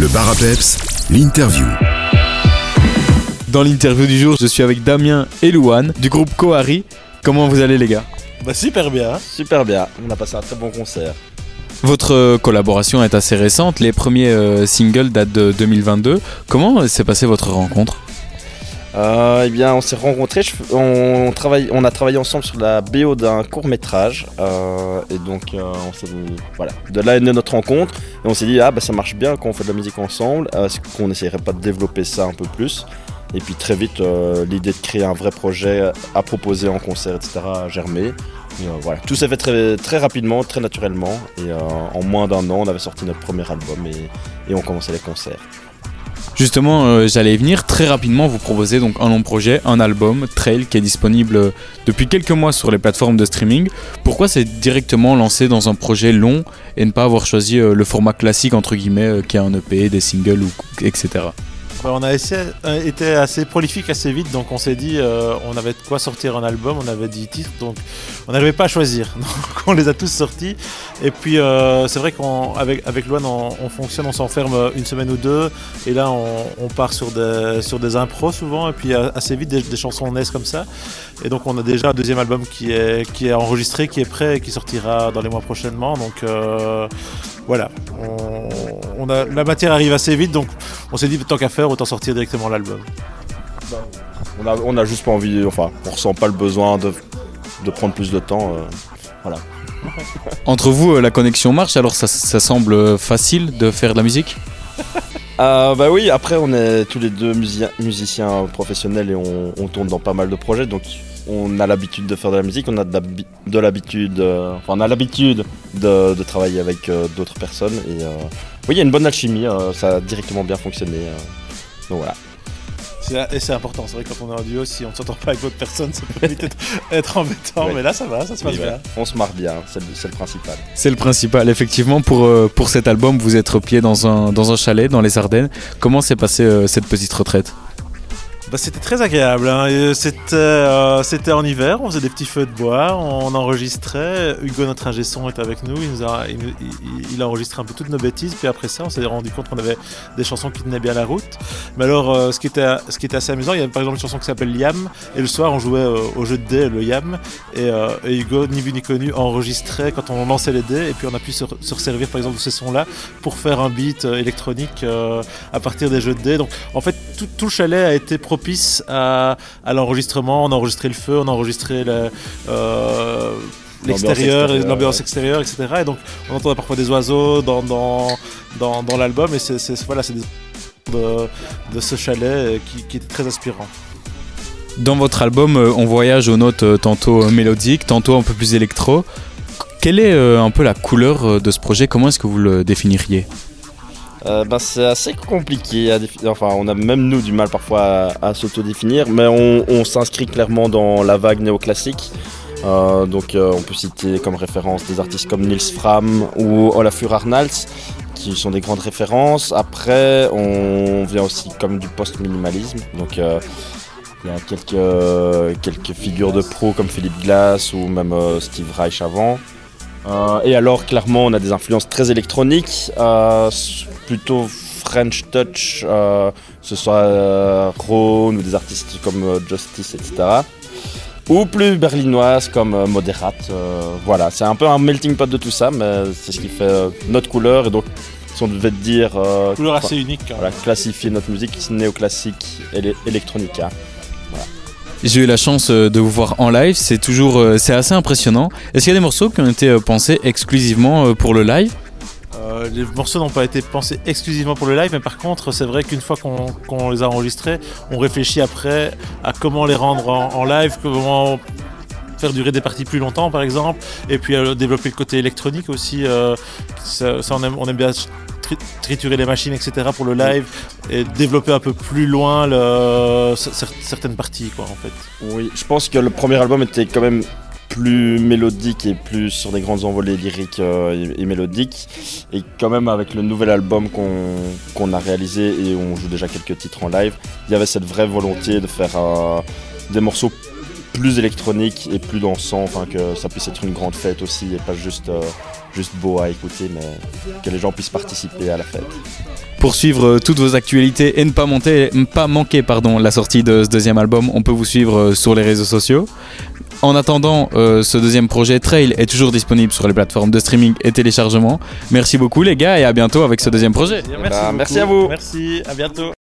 Le bar à peps, l'interview. Dans l'interview du jour, je suis avec Damien et Louane du groupe Kohari. Comment vous allez les gars? Bah super bien. Super bien, on a passé un très bon concert. Votre euh, collaboration est assez récente, les premiers euh, singles datent de 2022. Comment s'est passée votre rencontre? Euh, eh bien, on s'est rencontrés, on, travaille, a travaillé ensemble sur la BO d'un court métrage. et donc, euh, on s'est, voilà, de là est notre rencontre. Et on s'est dit, ah bah ça marche bien quand on fait de la musique ensemble. euh, Est-ce qu'on n'essayerait pas de développer ça un peu plus? Et puis très vite, euh, l'idée de créer un vrai projet à proposer en concert, etc., a germé. Euh. Tout s'est fait très, rapidement, très naturellement. Et euh, en moins d'un an, on avait sorti notre premier album et on commençait les concerts. Justement, euh, j'allais venir très rapidement. Vous proposez donc un long projet, un album, Trail, qui est disponible euh, depuis quelques mois sur les plateformes de streaming. Pourquoi c'est directement lancé dans un projet long et ne pas avoir choisi euh, le format classique entre guillemets, qui est un EP, des singles ou etc. Bah, on a euh, été assez prolifique assez vite, donc on s'est dit euh, on avait de quoi sortir un album, on avait 10 titres, donc on n'arrivait pas à choisir. Donc on les a tous sortis. Et puis euh, c'est vrai qu'avec avec on, on fonctionne, on s'enferme une semaine ou deux, et là on, part sur des, sur des impros souvent, et puis assez vite des, chansons naissent comme ça. Et donc on a déjà un deuxième album qui est, qui est enregistré, qui est prêt et qui sortira dans les mois prochainement. Donc voilà, on a, la matière arrive assez vite, donc on s'est dit tant qu'à faire, autant sortir directement l'album. On a, on a juste pas envie, enfin, on ressent pas le besoin de, de prendre plus de temps. euh. Entre vous, euh, la connexion marche, alors ça, ça semble facile de faire de la musique? Euh, bah oui, après on est tous les deux musi- musiciens professionnels et on, on tourne dans pas mal de projets, donc on a l'habitude de faire de la musique, on a de l'habi- de l'habitude, euh, enfin on a l'habitude de, de travailler avec euh, d'autres personnes et euh, oui, il y a une bonne alchimie, euh, ça a directement bien fonctionné. euh. donc voilà. C'est- Et c'est important, c'est vrai que quand on est en duo, si on ne s'entend pas avec d'autres personnes, ça peut vite être, être embêtant, Ouais. mais là ça va, ça se passe Oui, bien. On se marre bien, c'est le, c'est le principal. C'est le principal. Effectivement, pour, euh, pour cet album, vous êtes replié dans un, dans un chalet dans les Ardennes. Comment s'est passée euh, cette petite retraite? Bah, c'était très agréable. hein. Et C'était euh, c'était en hiver, on faisait des petits feux de bois, on enregistrait. Hugo, notre ingé son, est avec nous. Il, nous a, enregistré un peu toutes nos bêtises. Puis après ça, on s'est rendu compte qu'on avait des chansons qui tenaient bien la route. Mais alors, euh, ce, qui était, ce qui était assez amusant, il y avait par exemple une chanson qui s'appelle Yam. Et le soir, on jouait euh, au jeu de dés, le Yam. Et, euh, Hugo, ni vu ni connu, enregistrait quand on lançait les dés. Et puis on a pu se, se servir par exemple de ces sons-là pour faire un beat euh, électronique euh, à partir des jeux de dés. Donc en fait, tout, tout le chalet a été propice à, à l'enregistrement. On a enregistré le feu, on a enregistré le, euh, l'extérieur, extérieure, l'ambiance ouais. extérieure, etc. Et donc, on entendait parfois des oiseaux dans, dans, dans, dans l'album. Et c'est, c'est- voilà, c'est des de, de ce chalet euh, qui, qui était très inspirant. Dans votre album, euh, on voyage aux notes tantôt mélodiques, tantôt un peu plus électro. Quelle est un peu la couleur de ce projet? Comment est-ce que vous le définiriez? Euh, ben, c'est assez compliqué à définir. Enfin, on a même nous du mal parfois à, à s'autodéfinir, mais on, s'inscrit clairement dans la vague néoclassique. Euh, donc, euh, on peut citer comme référence des artistes comme Nils Fram ou Olafur Arnalds, qui sont des grandes références. Après, on vient aussi comme du post-minimalisme. Donc, euh, il y a quelques, quelques figures de pro comme Philippe Glass ou même Steve Reich avant. Euh, et alors, clairement, on a des influences très électroniques, euh, plutôt French touch, euh, que ce soit euh, Rhone ou des artistes comme euh, Justice, etc. Ou plus berlinoises comme euh, Moderate. euh, voilà, c'est un peu un melting pot de tout ça, mais c'est ce qui fait euh, notre couleur. Et donc, si on devait dire, euh, Couleur assez unique. hein. voilà, classifier notre musique, néoclassique électronica. J'ai eu la chance euh, de vous voir en live, c'est toujours euh, c'est assez impressionnant. Est-ce qu'il y a des morceaux qui ont été euh, pensés exclusivement pour le live? Les morceaux n'ont pas été pensés exclusivement pour le live, mais par contre, c'est vrai qu'une fois qu'on les a enregistrés, on réfléchit après à comment les rendre en, live, comment faire durer des parties plus longtemps, par exemple, et puis développer le côté électronique aussi. ça, on aime bien tri- triturer les machines, etc. pour le live et développer un peu plus loin certaines parties, quoi, en fait. Oui, je pense que le premier album était quand même plus mélodique et plus sur des grandes envolées lyriques euh, et, mélodiques. Et quand même avec le nouvel album qu'on qu'on a réalisé et on joue déjà quelques titres en live, il y avait cette vraie volonté de faire euh, des morceaux plus électronique et plus dansant, enfin que ça puisse être une grande fête aussi et pas juste, euh, juste beau à écouter, mais que les gens puissent participer à la fête. Pour suivre euh, toutes vos actualités et ne pas, monter, ne pas manquer pardon, la sortie de ce deuxième album, on peut vous suivre euh, sur les réseaux sociaux. En attendant, euh, ce deuxième projet Trail est toujours disponible sur les plateformes de streaming et téléchargement. Merci beaucoup les gars et à bientôt avec ce deuxième projet. Merci, bah, beaucoup. merci à vous. Merci, à bientôt.